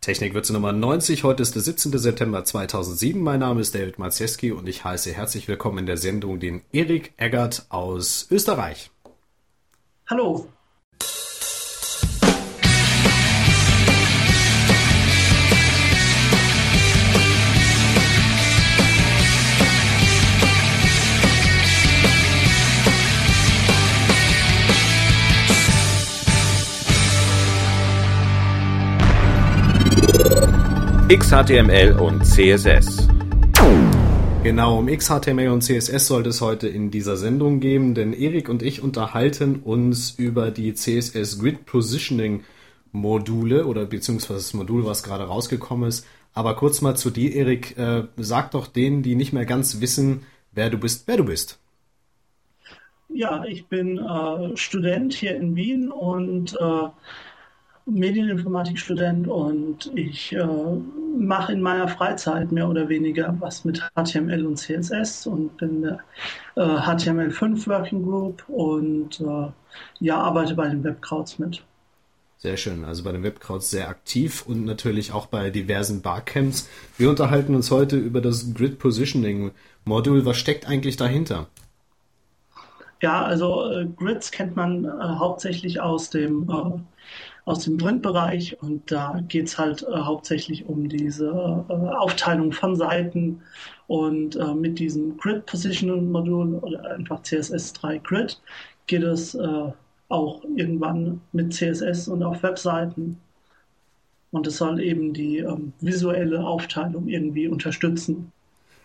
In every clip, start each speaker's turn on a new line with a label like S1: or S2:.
S1: Technikwürze Nummer 90. Heute ist der 17. September 2007. Mein Name ist David Maciejski und ich heiße herzlich willkommen in der Sendung den Erik Eggert aus Österreich.
S2: Hallo.
S1: XHTML und CSS. Genau, um XHTML und CSS sollte es heute in dieser Sendung gehen, denn Erik und ich unterhalten uns über die CSS Grid Positioning Module oder beziehungsweise das Modul, was gerade rausgekommen ist. Aber kurz mal zu dir, Erik. Äh, sag doch denen, die nicht mehr ganz wissen, wer du bist, wer du bist.
S2: Ja, ich bin äh, Student hier in Wien und äh, Medieninformatikstudent und ich äh, mache in meiner Freizeit mehr oder weniger was mit HTML und CSS und bin der äh, HTML5 Working Group und äh, ja, arbeite bei den Webkrauts mit.
S1: Sehr schön, also bei den Webkrauts sehr aktiv und natürlich auch bei diversen Barcamps. Wir unterhalten uns heute über das Grid Positioning Modul. Was steckt eigentlich dahinter?
S2: Ja, also äh, Grids kennt man äh, hauptsächlich aus dem äh, aus dem Printbereich und da geht es halt äh, hauptsächlich um diese äh, Aufteilung von Seiten und äh, mit diesem Grid Positioning Modul oder einfach CSS3 Grid geht es äh, auch irgendwann mit CSS und auf Webseiten und es soll eben die ähm, visuelle Aufteilung irgendwie unterstützen.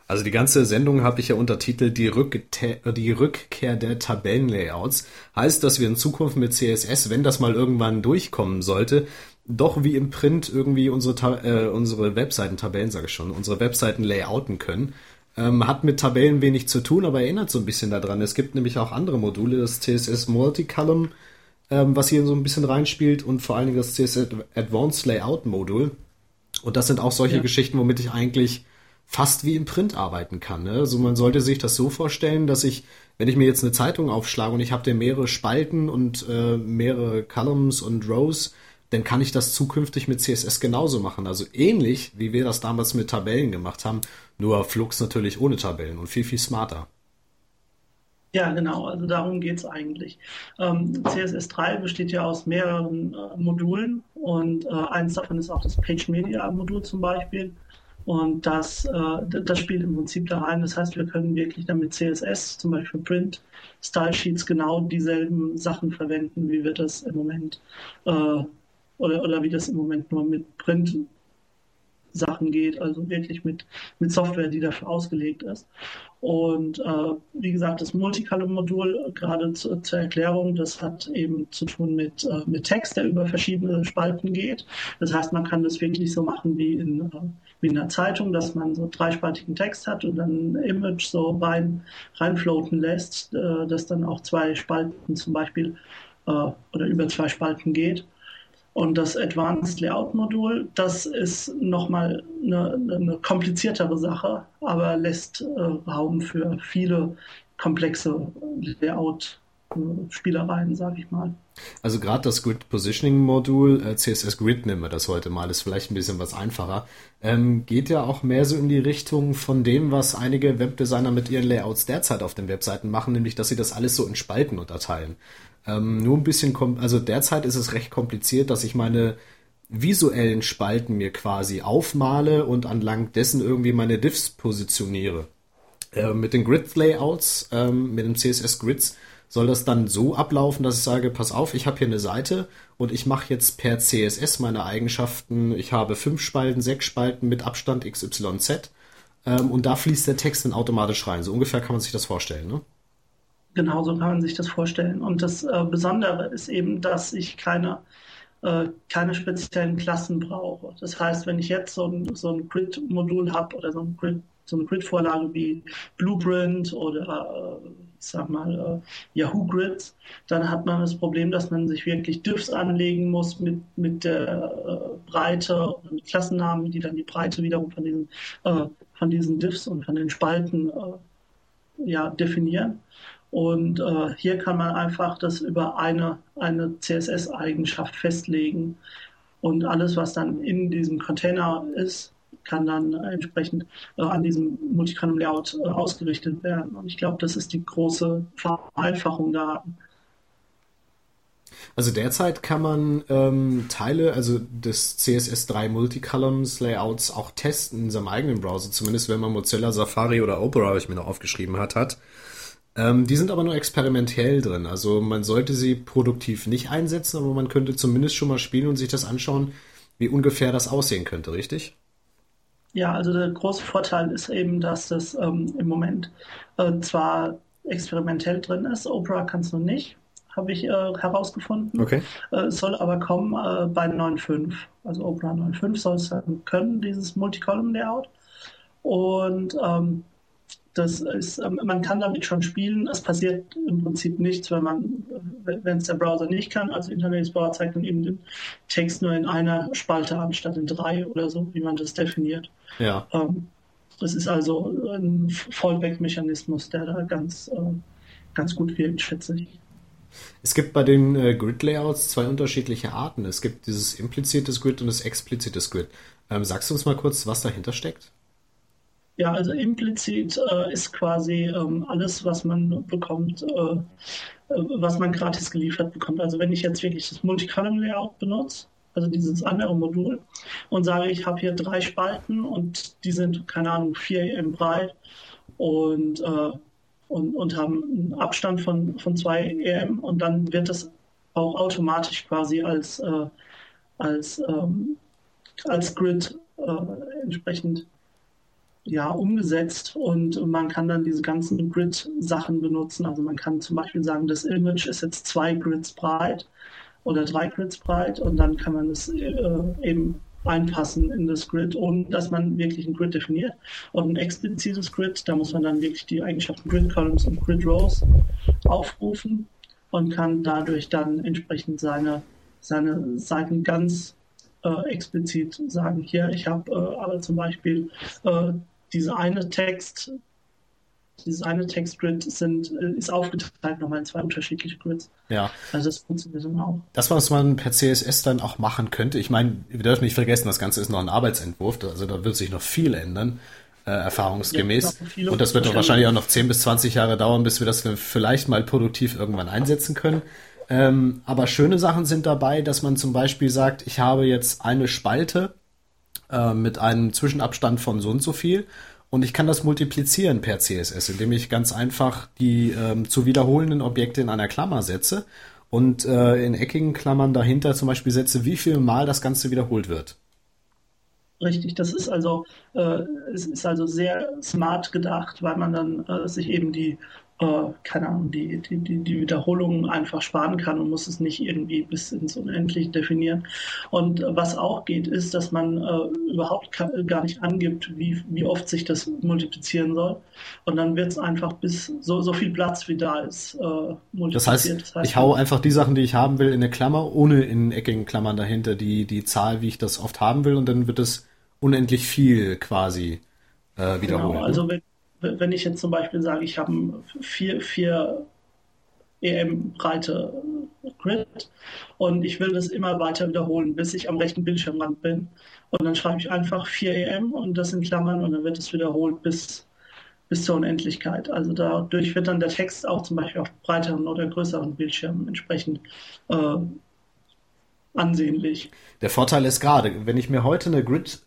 S1: Also die ganze Sendung habe ich ja untertitelt die, Rückte die Rückkehr der Tabellenlayouts. Heißt, dass wir in Zukunft mit CSS, wenn das mal irgendwann durchkommen sollte, doch wie im Print irgendwie unsere, äh, unsere Webseiten-Tabellen, sage ich schon, unsere Webseiten layouten können. Ähm, hat mit Tabellen wenig zu tun, aber erinnert so ein bisschen daran. Es gibt nämlich auch andere Module, das CSS Multicolumn, ähm, was hier so ein bisschen reinspielt und vor allen Dingen das CSS Advanced Layout Modul. Und das sind auch solche ja. Geschichten, womit ich eigentlich fast wie im Print arbeiten kann. Ne? Also man sollte sich das so vorstellen, dass ich, wenn ich mir jetzt eine Zeitung aufschlage und ich habe da mehrere Spalten und äh, mehrere Columns und Rows, dann kann ich das zukünftig mit CSS genauso machen. Also ähnlich, wie wir das damals mit Tabellen gemacht haben, nur Flux natürlich ohne Tabellen und viel, viel smarter.
S2: Ja, genau, also darum geht es eigentlich. Ähm, CSS3 besteht ja aus mehreren äh, Modulen und äh, eins davon ist auch das Page Media Modul zum Beispiel. Und das, äh, das spielt im Prinzip da rein. Das heißt, wir können wirklich dann mit CSS, zum Beispiel Print, Style Sheets, genau dieselben Sachen verwenden, wie wir das im Moment äh, oder, oder wie das im Moment nur mit Print Sachen geht, also wirklich mit, mit Software, die dafür ausgelegt ist. Und äh, wie gesagt, das Multicolumn-Modul, gerade zu, zur Erklärung, das hat eben zu tun mit, äh, mit Text, der über verschiedene Spalten geht. Das heißt, man kann das wirklich so machen wie in, äh, wie in einer Zeitung, dass man so dreispaltigen Text hat und dann ein Image so rein, reinfloaten lässt, äh, das dann auch zwei Spalten zum Beispiel äh, oder über zwei Spalten geht. Und das Advanced Layout Modul, das ist nochmal eine, eine kompliziertere Sache, aber lässt äh, Raum für viele komplexe Layout Spielereien, sage ich mal.
S1: Also gerade das Grid Positioning Modul, äh, CSS Grid nennen wir das heute mal, ist vielleicht ein bisschen was einfacher, ähm, geht ja auch mehr so in die Richtung von dem, was einige Webdesigner mit ihren Layouts derzeit auf den Webseiten machen, nämlich dass sie das alles so in Spalten unterteilen. Ähm, nur ein bisschen, also derzeit ist es recht kompliziert, dass ich meine visuellen Spalten mir quasi aufmale und anlang dessen irgendwie meine Diffs positioniere. Äh, mit den Grid-Layouts, ähm, mit dem CSS-Grids, soll das dann so ablaufen, dass ich sage, pass auf, ich habe hier eine Seite und ich mache jetzt per CSS meine Eigenschaften. Ich habe fünf Spalten, sechs Spalten mit Abstand XYZ ähm, und da fließt der Text dann automatisch rein. So ungefähr kann man sich das vorstellen, ne?
S2: Genau so kann man sich das vorstellen. Und das äh, Besondere ist eben, dass ich keine, äh, keine speziellen Klassen brauche. Das heißt, wenn ich jetzt so ein, so ein Grid-Modul habe oder so, ein Grid, so eine Grid-Vorlage wie Blueprint oder äh, sag mal äh, Yahoo Grids, dann hat man das Problem, dass man sich wirklich Diffs anlegen muss mit, mit der äh, Breite oder mit Klassennamen, die dann die Breite wiederum von diesen, äh, von diesen Diffs und von den Spalten ja, definieren. Und hier kann man einfach das über eine, eine CSS-Eigenschaft festlegen. Und alles, was dann in diesem Container ist, kann dann entsprechend äh, an diesem Multicolumn-Layout äh, ausgerichtet werden. Und ich glaube, das ist die große Vereinfachung da.
S1: Also derzeit kann man ähm, Teile, also des CSS3 Multicolumns Layouts auch testen in seinem eigenen Browser, zumindest wenn man Mozilla Safari oder Opera, habe ich mir noch aufgeschrieben hat, hat. Ähm, die sind aber nur experimentell drin. Also man sollte sie produktiv nicht einsetzen, aber man könnte zumindest schon mal spielen und sich das anschauen, wie ungefähr das aussehen könnte, richtig?
S2: Ja, also der große Vorteil ist eben, dass das ähm, im Moment äh, zwar experimentell drin ist, Opera kann es noch nicht, habe ich äh, herausgefunden.
S1: Okay.
S2: Äh, soll aber kommen äh, bei 9.5. Also Opera 9.5 soll es dann können, dieses Multicolumn-Layout. Und ähm, das ist, ähm, man kann damit schon spielen. Es passiert im Prinzip nichts, wenn man, wenn es der Browser nicht kann. Also Internet Explorer zeigt dann eben den Text nur in einer Spalte anstatt in drei oder so, wie man das definiert.
S1: Ja.
S2: Ähm, das ist also ein Fallback-Mechanismus, der da ganz, äh, ganz gut wirkt, schätze ich.
S1: Es gibt bei den äh, Grid-Layouts zwei unterschiedliche Arten. Es gibt dieses implizites Grid und das explizites Grid. Ähm, sagst du uns mal kurz, was dahinter steckt?
S2: Ja, also implizit äh, ist quasi ähm, alles, was man bekommt, äh, äh, was man gratis geliefert bekommt. Also wenn ich jetzt wirklich das Multicolumn-Layout benutze, also dieses andere Modul, und sage, ich habe hier drei Spalten und die sind, keine Ahnung, 4 EM breit und, äh, und, und haben einen Abstand von, von 2 EM und dann wird das auch automatisch quasi als, äh, als, ähm, als Grid äh, entsprechend ja, umgesetzt und man kann dann diese ganzen Grid-Sachen benutzen. Also man kann zum Beispiel sagen, das Image ist jetzt zwei Grids breit oder drei Grids breit und dann kann man es äh, eben einpassen in das Grid, ohne dass man wirklich ein Grid definiert. Und ein explizites Grid, da muss man dann wirklich die Eigenschaften Grid Columns und Grid Rows aufrufen und kann dadurch dann entsprechend seine, seine Seiten ganz äh, explizit sagen, hier, ich habe äh, aber zum Beispiel äh, diese eine Text, dieses eine Textgrid sind, äh, ist aufgeteilt nochmal in zwei unterschiedliche Grids.
S1: Ja.
S2: Also das funktioniert dann auch.
S1: Das, was man per CSS dann auch machen könnte, ich meine, wir dürfen nicht vergessen, das Ganze ist noch ein Arbeitsentwurf, also da wird sich noch viel ändern, äh, erfahrungsgemäß. Ja, Und das wird doch wahrscheinlich auch noch 10 bis 20 Jahre dauern, bis wir das vielleicht mal produktiv irgendwann einsetzen können. Ähm, aber schöne Sachen sind dabei, dass man zum Beispiel sagt, ich habe jetzt eine Spalte, äh, mit einem Zwischenabstand von so und so viel. Und ich kann das multiplizieren per CSS, indem ich ganz einfach die ähm, zu wiederholenden Objekte in einer Klammer setze und äh, in eckigen Klammern dahinter zum Beispiel setze, wie viel Mal das Ganze wiederholt wird.
S2: Richtig, das ist also, äh, es ist also sehr smart gedacht, weil man dann äh, sich eben die äh, keine Ahnung, die, die, die, die Wiederholungen einfach sparen kann und muss es nicht irgendwie bis ins Unendliche definieren. Und was auch geht, ist, dass man äh, überhaupt gar nicht angibt, wie, wie oft sich das multiplizieren soll. Und dann wird es einfach bis so, so viel Platz, wie da ist, äh,
S1: multipliziert. Das heißt, das heißt, ich hau einfach die Sachen, die ich haben will, in eine Klammer, ohne in eckigen Klammern dahinter die, die Zahl, wie ich das oft haben will, und dann wird es unendlich viel quasi äh, wiederholen. Genau,
S2: also wenn, wenn ich jetzt zum Beispiel sage, ich habe vier, vier EM breite Grid und ich will das immer weiter wiederholen, bis ich am rechten Bildschirmrand bin. Und dann schreibe ich einfach 4 EM und das in Klammern und dann wird es wiederholt bis, bis zur Unendlichkeit. Also dadurch wird dann der Text auch zum Beispiel auf breiteren oder größeren Bildschirmen entsprechend äh, ansehnlich.
S1: Der Vorteil ist gerade, wenn ich mir heute eine Grid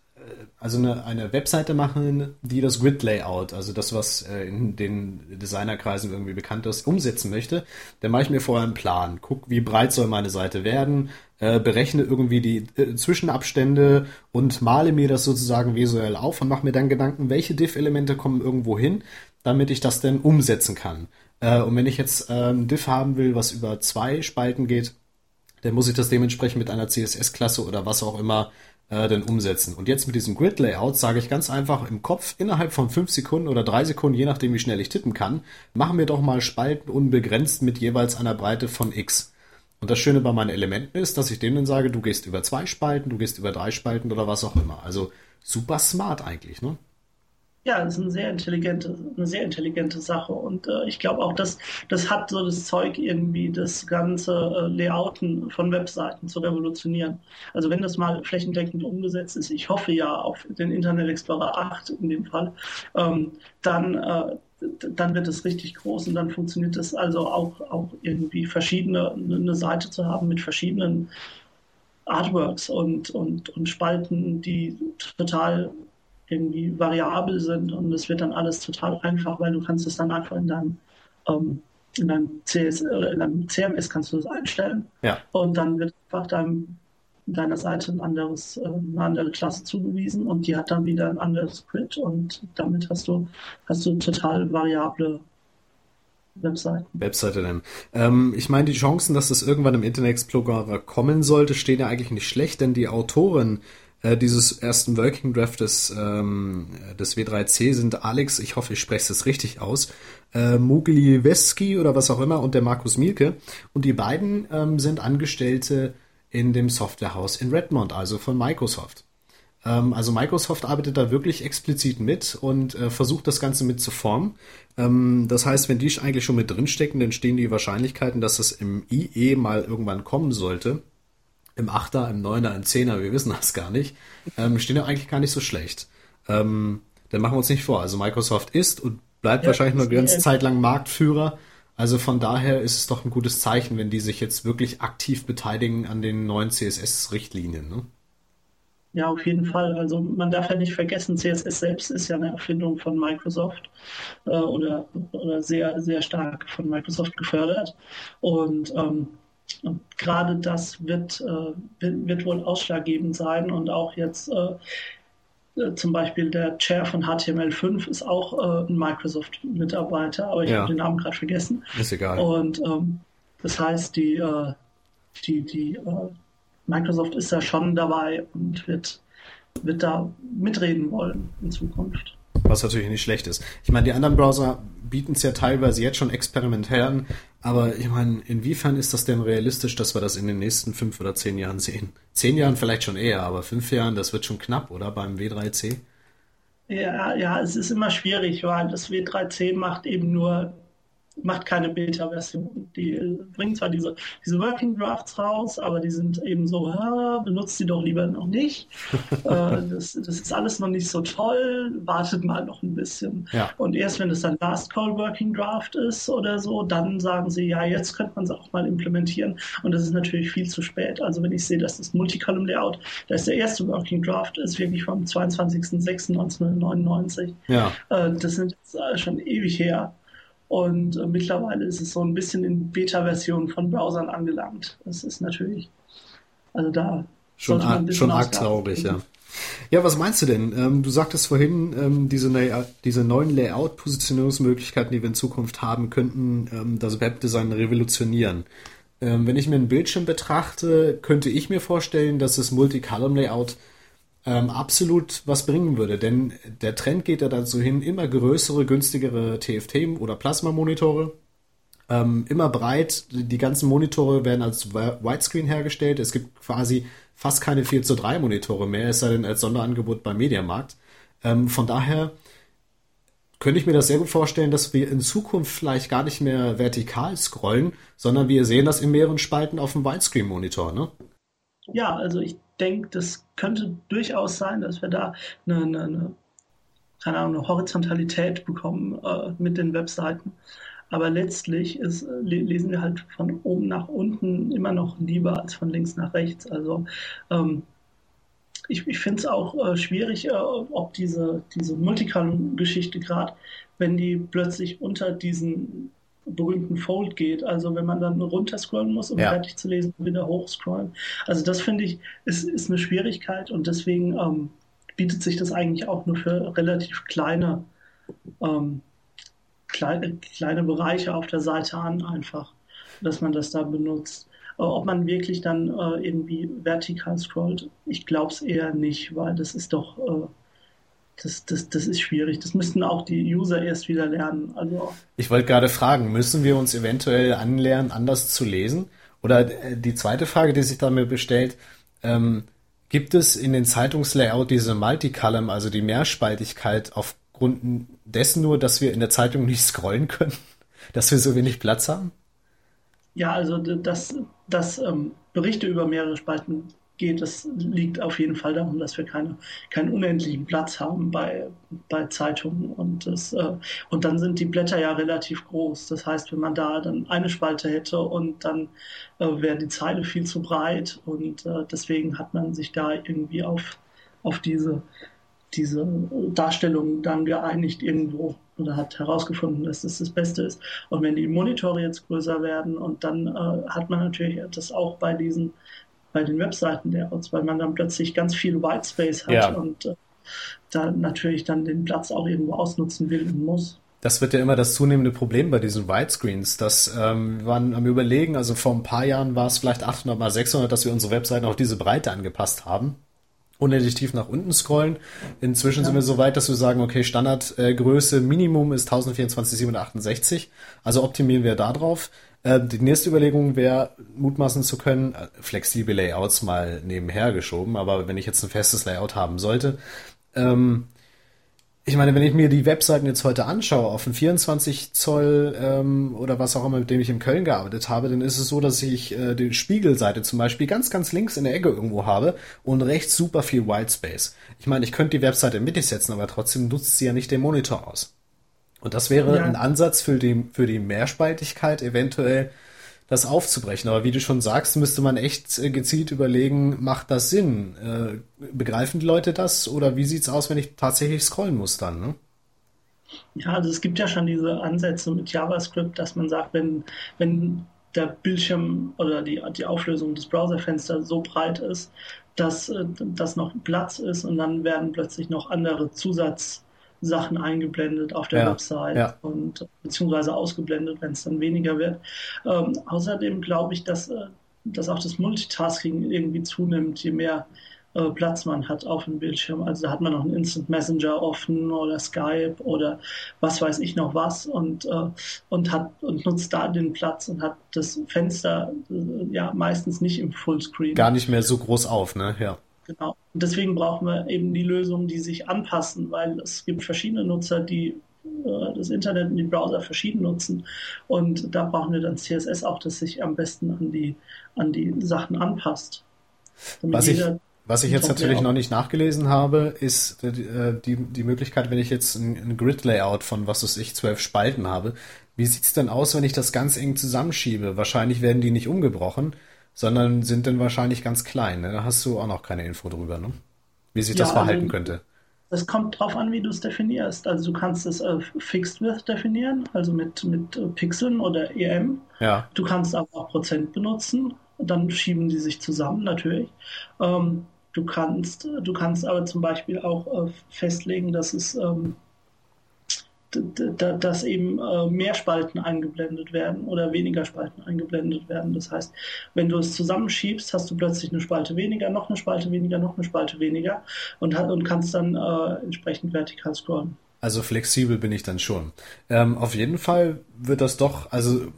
S1: also eine, eine Webseite machen, die das Grid-Layout, also das, was äh, in den Designerkreisen irgendwie bekannt ist, umsetzen möchte, dann mache ich mir vorher einen Plan. Guck, wie breit soll meine Seite werden, äh, berechne irgendwie die äh, Zwischenabstände und male mir das sozusagen visuell auf und mache mir dann Gedanken, welche Diff-Elemente kommen irgendwo hin, damit ich das dann umsetzen kann. Äh, und wenn ich jetzt äh, ein Diff haben will, was über zwei Spalten geht, dann muss ich das dementsprechend mit einer CSS-Klasse oder was auch immer äh, denn umsetzen. Und jetzt mit diesem Grid-Layout sage ich ganz einfach im Kopf, innerhalb von fünf Sekunden oder drei Sekunden, je nachdem wie schnell ich tippen kann, machen wir doch mal Spalten unbegrenzt mit jeweils einer Breite von x. Und das Schöne bei meinen Elementen ist, dass ich denen dann sage, du gehst über zwei Spalten, du gehst über drei Spalten oder was auch immer. Also super smart eigentlich, ne?
S2: Ja, ist eine sehr intelligente, eine sehr intelligente Sache. Und äh, ich glaube auch, dass das hat so das Zeug, irgendwie das ganze äh, Layouten von Webseiten zu revolutionieren. Also wenn das mal flächendeckend umgesetzt ist, ich hoffe ja auf den Internet Explorer 8 in dem Fall, ähm, dann äh, dann wird es richtig groß und dann funktioniert es also auch, auch irgendwie verschiedene, eine Seite zu haben mit verschiedenen Artworks und, und, und Spalten, die total irgendwie variabel sind und es wird dann alles total einfach, weil du kannst es dann einfach in deinem, ähm, in deinem, CS, äh, in deinem CMS kannst du das einstellen
S1: ja.
S2: und dann wird einfach deinem, deiner Seite ein anderes, äh, eine andere Klasse zugewiesen und die hat dann wieder ein anderes Grid und damit hast du, hast du total variable Webseiten.
S1: Webseite nennen. Ähm, ich meine, die Chancen, dass das irgendwann im Internet Explorer kommen sollte, stehen ja eigentlich nicht schlecht, denn die Autoren äh, dieses ersten Working Draft des, ähm, des W3C sind Alex, ich hoffe, ich spreche es richtig aus, äh, Mugliweski oder was auch immer und der Markus Mielke. Und die beiden ähm, sind Angestellte in dem Softwarehaus in Redmond, also von Microsoft. Ähm, also Microsoft arbeitet da wirklich explizit mit und äh, versucht das Ganze mit zu formen. Ähm, das heißt, wenn die eigentlich schon mit drinstecken, dann stehen die Wahrscheinlichkeiten, dass es im IE mal irgendwann kommen sollte, im Achter, im Neuner, im Zehner, wir wissen das gar nicht, ähm, stehen ja eigentlich gar nicht so schlecht. Ähm, dann machen wir uns nicht vor. Also Microsoft ist und bleibt ja, wahrscheinlich nur eine ganze Zeit lang Marktführer. Also von daher ist es doch ein gutes Zeichen, wenn die sich jetzt wirklich aktiv beteiligen an den neuen CSS-Richtlinien. Ne?
S2: Ja, auf jeden Fall. Also man darf ja nicht vergessen, CSS selbst ist ja eine Erfindung von Microsoft äh, oder, oder sehr, sehr stark von Microsoft gefördert. Und ähm, und gerade das wird, äh, wird, wohl ausschlaggebend sein und auch jetzt äh, äh zum Beispiel der Chair von HTML5 ist auch äh, ein Microsoft-Mitarbeiter, aber ich ja. habe den Namen gerade vergessen.
S1: Ist egal.
S2: Und ähm, das heißt, die, äh, die, die äh, Microsoft ist da schon dabei und wird, wird da mitreden wollen in Zukunft.
S1: Was natürlich nicht schlecht ist. Ich meine, die anderen Browser bieten es ja teilweise jetzt schon experimentell an, aber ich meine, inwiefern ist das denn realistisch, dass wir das in den nächsten fünf oder zehn Jahren sehen? Zehn Jahren vielleicht schon eher, aber fünf Jahren, das wird schon knapp, oder? Beim W3C?
S2: Ja, ja, es ist immer schwierig, weil das W3C macht eben nur macht keine Beta-Version. Die bringen zwar diese, diese Working Drafts raus, aber die sind eben so, ah, benutzt sie doch lieber noch nicht. äh, das, das ist alles noch nicht so toll, wartet mal noch ein bisschen.
S1: Ja.
S2: Und erst wenn es dann Last Call Working Draft ist oder so, dann sagen sie, ja, jetzt könnte man es auch mal implementieren. Und das ist natürlich viel zu spät. Also wenn ich sehe, dass das Multicolumn Layout, da ist der erste Working Draft, ist wirklich vom 22.06.1999.
S1: Ja.
S2: Äh, das sind schon ewig her. Und äh, mittlerweile ist es so ein bisschen in Beta-Version von Browsern angelangt. Das ist natürlich, also da
S1: schon, arg, schon arg traurig, ja. Ja, was meinst du denn? Ähm, du sagtest vorhin, ähm, diese, diese neuen Layout-Positionierungsmöglichkeiten, die wir in Zukunft haben, könnten ähm, das Webdesign revolutionieren. Ähm, wenn ich mir einen Bildschirm betrachte, könnte ich mir vorstellen, dass das Multicolumn-Layout ähm, absolut was bringen würde. Denn der Trend geht ja dazu hin, immer größere, günstigere TFT- oder Plasma-Monitore. Ähm, immer breit. Die ganzen Monitore werden als Widescreen hergestellt. Es gibt quasi fast keine 4 zu 3 Monitore mehr, es sei denn als Sonderangebot beim Mediamarkt. Ähm, von daher könnte ich mir das sehr gut vorstellen, dass wir in Zukunft vielleicht gar nicht mehr vertikal scrollen, sondern wir sehen das in mehreren Spalten auf dem Widescreen-Monitor, ne?
S2: Ja, also ich denke, das könnte durchaus sein, dass wir da eine, eine, eine keine Ahnung, eine Horizontalität bekommen äh, mit den Webseiten. Aber letztlich ist, lesen wir halt von oben nach unten immer noch lieber als von links nach rechts. Also ähm, ich, ich finde es auch äh, schwierig, äh, ob diese, diese Multicolumn-Geschichte gerade, wenn die plötzlich unter diesen berühmten Fold geht. Also wenn man dann runterscrollen muss, um ja. fertig zu lesen, wieder hochscrollen. Also das finde ich, ist, ist eine Schwierigkeit und deswegen ähm, bietet sich das eigentlich auch nur für relativ kleine, ähm, kleine, kleine Bereiche auf der Seite an, einfach, dass man das da benutzt. Äh, ob man wirklich dann äh, irgendwie vertikal scrollt, ich glaube es eher nicht, weil das ist doch äh, das, das, das ist schwierig. Das müssten auch die User erst wieder lernen. Also
S1: ich wollte gerade fragen, müssen wir uns eventuell anlernen, anders zu lesen? Oder äh, die zweite Frage, die sich damit bestellt, ähm, gibt es in den Zeitungslayout diese Multicolumn, also die Mehrspaltigkeit auf aufgrund dessen nur, dass wir in der Zeitung nicht scrollen können? Dass wir so wenig Platz haben?
S2: Ja, also dass, dass ähm, Berichte über mehrere Spalten geht, das liegt auf jeden Fall darum, dass wir keine, keinen unendlichen Platz haben bei, bei Zeitungen. Und, das, äh, und dann sind die Blätter ja relativ groß. Das heißt, wenn man da dann eine Spalte hätte und dann äh, wäre die Zeile viel zu breit. Und äh, deswegen hat man sich da irgendwie auf, auf diese, diese Darstellung dann geeinigt irgendwo oder hat herausgefunden, dass das das Beste ist. Und wenn die Monitore jetzt größer werden und dann äh, hat man natürlich das auch bei diesen bei den Webseiten-Layouts, weil man dann plötzlich ganz viel Whitespace hat ja. und äh, da natürlich dann den Platz auch irgendwo ausnutzen will und muss.
S1: Das wird ja immer das zunehmende Problem bei diesen Widescreens. Das ähm, wir waren am überlegen, also vor ein paar Jahren war es vielleicht 800 mal 600, dass wir unsere Webseiten auf diese Breite angepasst haben. Unendlich tief nach unten scrollen. Inzwischen ja. sind wir so weit, dass wir sagen, okay, Standardgröße äh, Minimum ist 1024 768. Also optimieren wir da drauf. Äh, die nächste Überlegung wäre, mutmaßen zu können, äh, flexible Layouts mal nebenher geschoben, aber wenn ich jetzt ein festes Layout haben sollte, ähm, ich meine, wenn ich mir die Webseiten jetzt heute anschaue, auf ein 24 Zoll ähm, oder was auch immer, mit dem ich in Köln gearbeitet habe, dann ist es so, dass ich äh, die Spiegelseite zum Beispiel ganz, ganz links in der Ecke irgendwo habe und rechts super viel Whitespace. Ich meine, ich könnte die Webseite mittig setzen, aber trotzdem nutzt sie ja nicht den Monitor aus. Und das wäre ja. ein Ansatz für die, für die Mehrspaltigkeit, eventuell das aufzubrechen. Aber wie du schon sagst, müsste man echt äh, gezielt überlegen, macht das Sinn? Äh, begreifen die Leute das oder wie sieht's aus, wenn ich tatsächlich scrollen muss dann? Ne?
S2: Ja, also es gibt ja schon diese Ansätze mit JavaScript, dass man sagt, wenn, wenn der Bildschirm oder die, die Auflösung des Browserfensters so breit ist, dass, äh, dass noch Platz ist und dann werden plötzlich noch andere Zusatz Sachen eingeblendet auf der ja, Website ja. und beziehungsweise ausgeblendet, wenn es dann weniger wird. Ähm, außerdem glaube ich, dass, äh, dass auch das Multitasking irgendwie zunimmt, je mehr äh, Platz man hat auf dem Bildschirm. Also da hat man noch einen Instant Messenger offen oder Skype oder was weiß ich noch was und, äh, und hat und nutzt da den Platz und hat das Fenster äh, ja meistens nicht im Fullscreen.
S1: Gar nicht mehr so groß auf, ne? Ja.
S2: Genau. Und deswegen brauchen wir eben die Lösungen, die sich anpassen, weil es gibt verschiedene Nutzer, die äh, das Internet und die Browser verschieden nutzen. Und da brauchen wir dann CSS auch, das sich am besten an die, an die Sachen anpasst.
S1: Was ich, was ich jetzt natürlich noch nicht nachgelesen habe, ist die, äh, die, die Möglichkeit, wenn ich jetzt ein, ein Grid-Layout von, was weiß ich, zwölf Spalten habe, wie sieht's denn aus, wenn ich das ganz eng zusammenschiebe? Wahrscheinlich werden die nicht umgebrochen sondern sind dann wahrscheinlich ganz klein. Ne? Da hast du auch noch keine Info drüber, ne? wie sich ja, das verhalten also, könnte.
S2: Es kommt drauf an, wie du es definierst. Also du kannst es äh, Fixed Width definieren, also mit, mit äh, Pixeln oder EM. Ja. Du kannst aber auch Prozent benutzen. Dann schieben die sich zusammen natürlich. Ähm, du kannst, du kannst aber zum Beispiel auch äh, festlegen, dass es ähm, dass eben äh, mehr Spalten eingeblendet werden oder weniger Spalten eingeblendet werden. Das heißt, wenn du es zusammenschiebst, hast du plötzlich eine Spalte weniger, noch eine Spalte weniger, noch eine Spalte weniger und, und kannst dann äh, entsprechend vertikal scrollen.
S1: Also flexibel bin ich dann schon. Ähm, auf jeden Fall wird das doch, also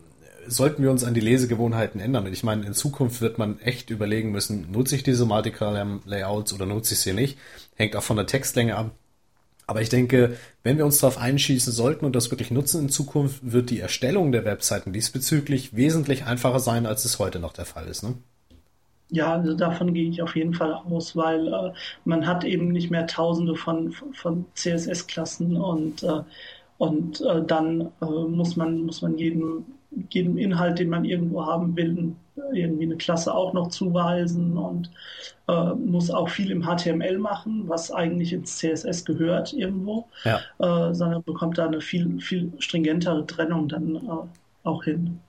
S1: sollten wir uns an die Lesegewohnheiten ändern. Ich meine, in Zukunft wird man echt überlegen müssen, nutze ich diese Multicolumn Layouts oder nutze ich sie nicht. Hängt auch von der Textlänge ab. Aber ich denke, wenn wir uns darauf einschießen sollten und das wirklich nutzen in Zukunft, wird die Erstellung der Webseiten diesbezüglich wesentlich einfacher sein, als es heute noch der Fall ist. Ne?
S2: Ja, also davon gehe ich auf jeden Fall aus, weil äh, man hat eben nicht mehr Tausende von, von CSS-Klassen und, äh, und äh, dann äh, muss man, muss man jedem, jedem Inhalt, den man irgendwo haben will, irgendwie eine Klasse auch noch zuweisen und äh, muss auch viel im HTML machen, was eigentlich ins CSS gehört irgendwo, ja. äh, sondern bekommt da eine viel, viel stringentere Trennung dann äh, auch hin.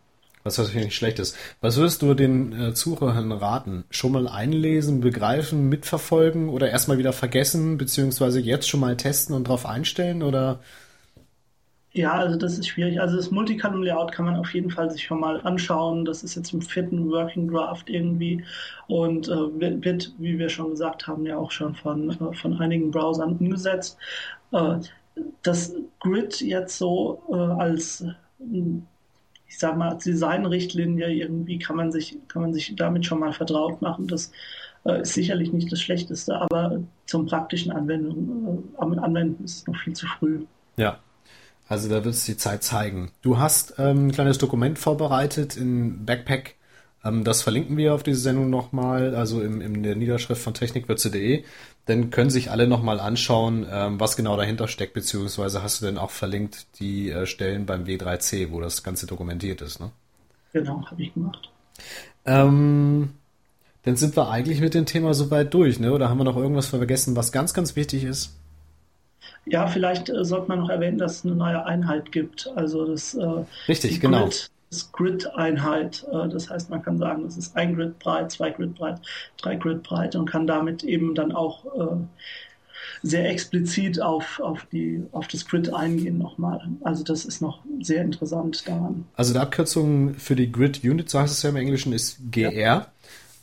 S1: Was natürlich nicht schlecht ist. Was würdest du den äh, Zuhörern raten? Schon mal einlesen, begreifen, mitverfolgen oder erstmal wieder vergessen, beziehungsweise jetzt schon mal testen und drauf einstellen oder
S2: ja, also das ist schwierig. Also das Multicolumn-Layout kann man auf jeden Fall sich schon mal anschauen. Das ist jetzt im vierten Working Draft irgendwie und äh, wird, wie wir schon gesagt haben, ja auch schon von, äh, von einigen Browsern umgesetzt. Äh, das Grid jetzt so äh, als ich sag mal, als Designrichtlinie irgendwie kann man sich, kann man sich damit schon mal vertraut machen. Das äh, ist sicherlich nicht das Schlechteste, aber zum praktischen Anwendung, äh, Anwenden ist noch viel zu früh.
S1: Ja, also da wird es die Zeit zeigen. Du hast ähm, ein kleines Dokument vorbereitet in Backpack. Ähm, das verlinken wir auf diese Sendung nochmal, also im, in der Niederschrift von technikwürze.de. Dann können sich alle nochmal anschauen, ähm, was genau dahinter steckt, beziehungsweise hast du denn auch verlinkt die äh, Stellen beim W3C, wo das Ganze dokumentiert ist, ne?
S2: Genau, habe ich gemacht.
S1: Ähm, dann sind wir eigentlich mit dem Thema soweit durch, ne? Oder haben wir noch irgendwas vergessen, was ganz, ganz wichtig ist?
S2: Ja, vielleicht äh, sollte man noch erwähnen, dass es eine neue Einheit gibt. Also das äh,
S1: Richtig, genau.
S2: Grid, das Grid-Einheit. Äh, das heißt, man kann sagen, es ist ein Grid breit, zwei Grid breit, drei Grid breit und kann damit eben dann auch äh, sehr explizit auf, auf, die, auf das Grid eingehen nochmal. Also das ist noch sehr interessant daran.
S1: Also die Abkürzung für die Grid Unit, so heißt es ja im Englischen, ist GR. Ja.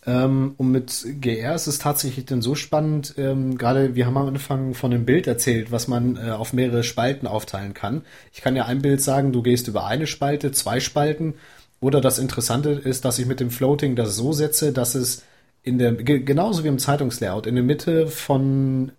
S1: Ähm, und mit GR ist es tatsächlich dann so spannend, ähm, gerade wir haben am Anfang von einem Bild erzählt, was man äh, auf mehrere Spalten aufteilen kann. Ich kann ja ein Bild sagen, du gehst über eine Spalte, zwei Spalten. Oder das Interessante ist, dass ich mit dem Floating das so setze, dass es in der, genauso wie im Zeitungslayout, in der Mitte von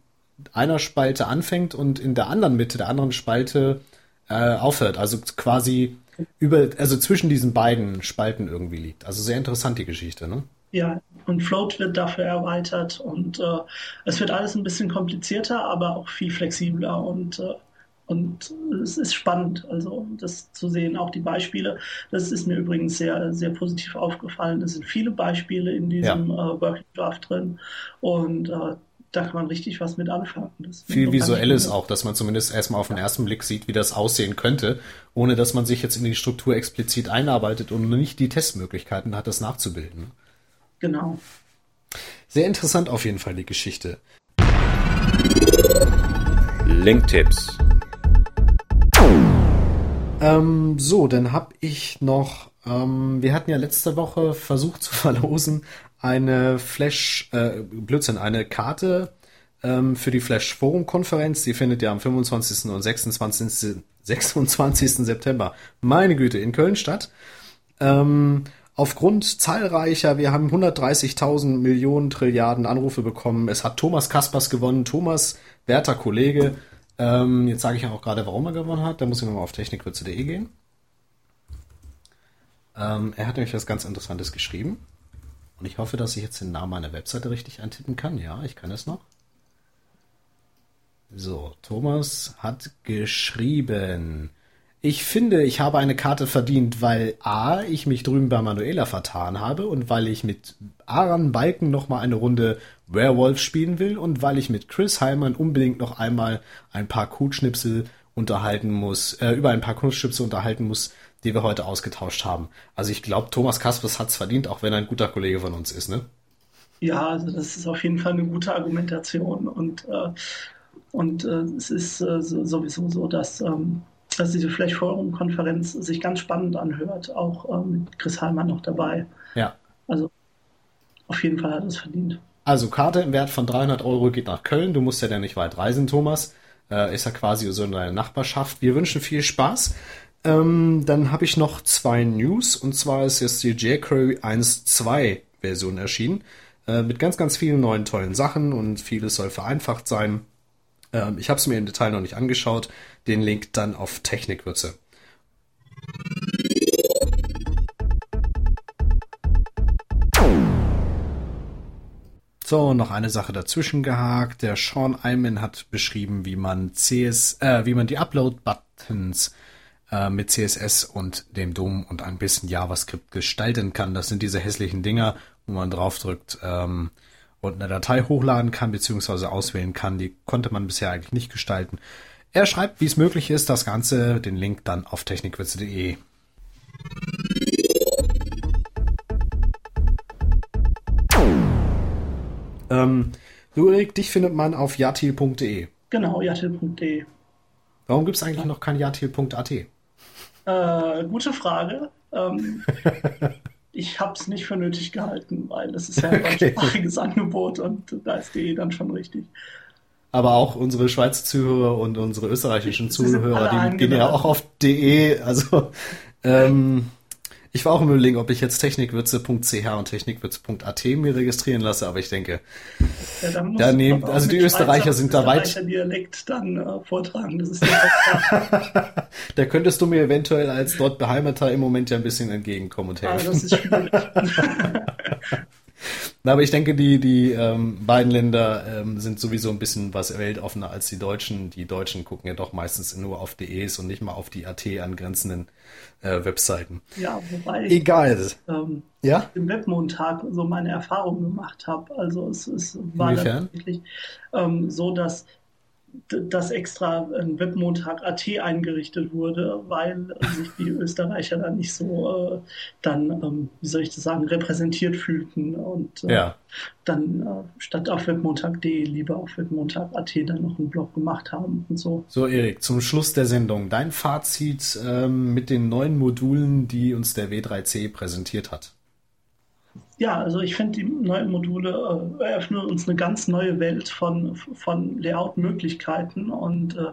S1: einer Spalte anfängt und in der anderen Mitte der anderen Spalte äh, aufhört. Also quasi über, also zwischen diesen beiden Spalten irgendwie liegt. Also sehr interessant die Geschichte, ne?
S2: Ja, und Float wird dafür erweitert und äh, es wird alles ein bisschen komplizierter, aber auch viel flexibler und äh, und es ist spannend, also das zu sehen, auch die Beispiele. Das ist mir übrigens sehr, sehr positiv aufgefallen. Es sind viele Beispiele in diesem ja. äh, Working Draft drin und äh, da kann man richtig was mit anfangen. Das
S1: Viel visuelles auch, dass man zumindest erstmal auf den ersten Blick sieht, wie das aussehen könnte, ohne dass man sich jetzt in die Struktur explizit einarbeitet und nicht die Testmöglichkeiten hat, das nachzubilden.
S2: Genau.
S1: Sehr interessant auf jeden Fall die Geschichte.
S3: Linktipps.
S1: Ähm, so, dann habe ich noch, ähm, wir hatten ja letzte Woche versucht zu verlosen eine Flash, äh, Blödsinn, eine Karte ähm, für die Flash Forum Konferenz. Die findet ja am 25. und 26. 26. September, meine Güte, in Köln statt. Ähm, aufgrund zahlreicher, wir haben 130.000 Millionen Trilliarden Anrufe bekommen. Es hat Thomas Kaspers gewonnen. Thomas, werter Kollege. Ähm, jetzt sage ich auch gerade, warum er gewonnen hat. Da muss ich nochmal auf technikwürze.de gehen. Ähm, er hat nämlich was ganz Interessantes geschrieben. Und ich hoffe, dass ich jetzt den Namen meiner Webseite richtig eintippen kann. Ja, ich kann es noch. So, Thomas hat geschrieben. Ich finde, ich habe eine Karte verdient, weil A, ich mich drüben bei Manuela vertan habe und weil ich mit Aran Balken nochmal eine Runde Werewolf spielen will und weil ich mit Chris Heimann unbedingt noch einmal ein paar Kutschnipsel unterhalten muss, äh, über ein paar Kunstschnipsel unterhalten muss, die wir heute ausgetauscht haben. Also ich glaube, Thomas Kaspers hat's verdient, auch wenn er ein guter Kollege von uns ist, ne?
S2: Ja, also das ist auf jeden Fall eine gute Argumentation und, äh, und äh, es ist äh, sowieso so, dass ähm, dass diese Flash Forum Konferenz sich ganz spannend anhört, auch äh, mit Chris Heimann noch dabei.
S1: Ja.
S2: Also auf jeden Fall hat es verdient.
S1: Also Karte im Wert von 300 Euro geht nach Köln. Du musst ja dann nicht weit reisen, Thomas. Äh, ist ja quasi so in deiner Nachbarschaft. Wir wünschen viel Spaß. Ähm, dann habe ich noch zwei News. Und zwar ist jetzt die jQuery 1.2 Version erschienen. Äh, mit ganz, ganz vielen neuen tollen Sachen und vieles soll vereinfacht sein. Ähm, ich habe es mir im Detail noch nicht angeschaut. Den Link dann auf Technikwürze. So, noch eine Sache dazwischen gehakt. Der Sean Ayman hat beschrieben, wie man CS, äh, wie man die Upload-Buttons äh, mit CSS und dem DOM und ein bisschen JavaScript gestalten kann. Das sind diese hässlichen Dinger, wo man draufdrückt, ähm, und eine Datei hochladen kann bzw. auswählen kann. Die konnte man bisher eigentlich nicht gestalten. Er schreibt, wie es möglich ist, das Ganze, den Link dann auf technikwitze.de. Ähm, Erik, dich findet man auf jatil.de.
S2: Genau, jatil.de.
S1: Warum gibt es eigentlich noch kein jatil.at? Äh,
S2: gute Frage. Ähm, ich habe es nicht für nötig gehalten, weil es ist ja ein okay. deutschsprachiges Angebot und da ist DE dann schon richtig.
S1: Aber auch unsere Schweizer Zuhörer und unsere österreichischen Zuhörer, die gehen ja auch auf DE. Also ähm, Ich war auch im Überlegen, ob ich jetzt technikwürze.ch und technikwürze.at mir registrieren lasse, aber ich denke,
S2: Ja, dann
S1: da nehmen, also die Österreicher
S2: Schweizer-
S1: sind da weit.
S2: Dialekt dann äh, vortragen. Das ist ja
S1: Da könntest du mir eventuell als dort Beheimater im Moment ja ein bisschen entgegenkommen und
S2: ah,
S1: helfen.
S2: schwierig.
S1: Na, aber ich denke, die, die ähm, beiden Länder ähm, sind sowieso ein bisschen was weltoffener als die Deutschen. Die Deutschen gucken ja doch meistens nur auf DEs und nicht mal auf die AT angrenzenden äh, Webseiten.
S2: ja, wobei ich
S1: Egal.
S2: ähm,
S1: Ja?
S2: im Webmontag so meine Erfahrung gemacht habe. Also es, es war tatsächlich ähm, so, dass dass extra ein Webmontag AT eingerichtet wurde, weil sich die Österreicher dann nicht so äh, dann, ähm, wie soll ich das sagen, repräsentiert fühlten und äh,
S1: Ja.
S2: dann äh, statt auf webmontag.de lieber auf webmontag.at dann noch einen Blog gemacht haben und so.
S1: So, Erik, zum Schluss der Sendung. Dein Fazit ähm, mit den neuen Modulen, die uns der W3C präsentiert hat.
S2: Ja, also ich finde, die neuen Module äh, eröffnen uns eine ganz neue Welt von, von Layout-Möglichkeiten und äh,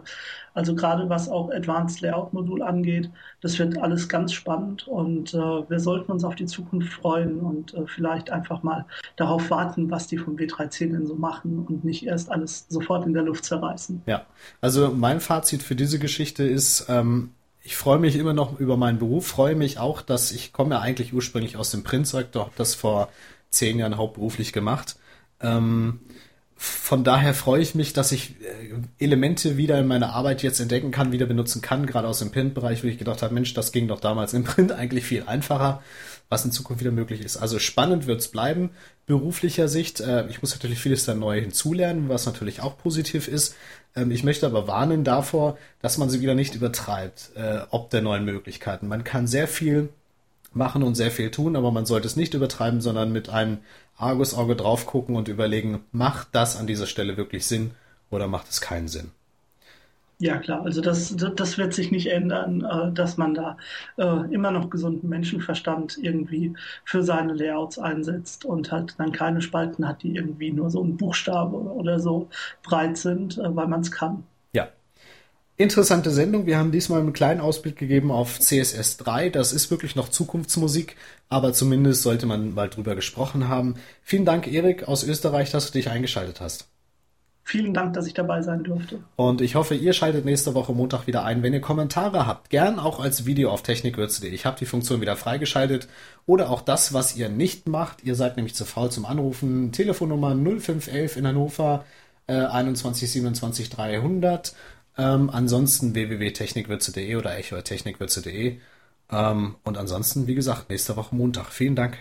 S2: also gerade was auch Advanced Layout-Modul angeht, das wird alles ganz spannend und äh, wir sollten uns auf die Zukunft freuen und äh, vielleicht einfach mal darauf warten, was die vom W3C denn so machen und nicht erst alles sofort in der Luft zerreißen.
S1: Ja, also mein Fazit für diese Geschichte ist, ähm, ich freue mich immer noch über meinen Beruf, freue mich auch, dass ich komme ja eigentlich ursprünglich aus dem Printsektor, habe das vor zehn Jahren hauptberuflich gemacht. Ähm, von daher freue ich mich, dass ich äh, Elemente wieder in meiner Arbeit jetzt entdecken kann, wieder benutzen kann, gerade aus dem Printbereich, wo ich gedacht habe, Mensch, das ging doch damals im Print eigentlich viel einfacher, was in Zukunft wieder möglich ist. Also spannend wird's bleiben, beruflicher Sicht. Äh, ich muss natürlich vieles dann neu hinzulernen, was natürlich auch positiv ist. Ähm, ich möchte aber warnen davor, dass man sie wieder nicht übertreibt, äh, ob der neuen Möglichkeiten. Man kann sehr viel machen und sehr viel tun, aber man sollte es nicht übertreiben, sondern mit einem Argusauge drauf gucken und überlegen, macht das an dieser Stelle wirklich Sinn oder macht es keinen Sinn?
S2: Ja, klar, also das, das wird sich nicht ändern, äh, dass man da äh, immer noch gesunden Menschenverstand irgendwie für seine Layouts einsetzt und halt dann keine Spalten hat, die irgendwie nur so ein Buchstabe oder so breit sind, äh, weil man es kann.
S1: Interessante Sendung. Wir haben diesmal einen kleinen Ausblick gegeben auf CSS 3. Das ist wirklich noch Zukunftsmusik, aber zumindest sollte man mal drüber gesprochen haben. Vielen Dank, Erik aus Österreich, dass du dich eingeschaltet hast.
S2: Vielen Dank, dass ich dabei sein durfte.
S1: Und ich hoffe, ihr schaltet nächste Woche Montag wieder ein. Wenn ihr Kommentare habt, gern auch als Video auf technikwürze.de. Ich habe die Funktion wieder freigeschaltet. Oder auch das, was ihr nicht macht. Ihr seid nämlich zu faul zum Anrufen. Telefonnummer 0511 in Hannover äh, 21 27 300. Ähm, ansonsten www.technikwürze.de oder echo.technikwürze.de. Ähm, und ansonsten, wie gesagt, nächste Woche Montag. Vielen Dank.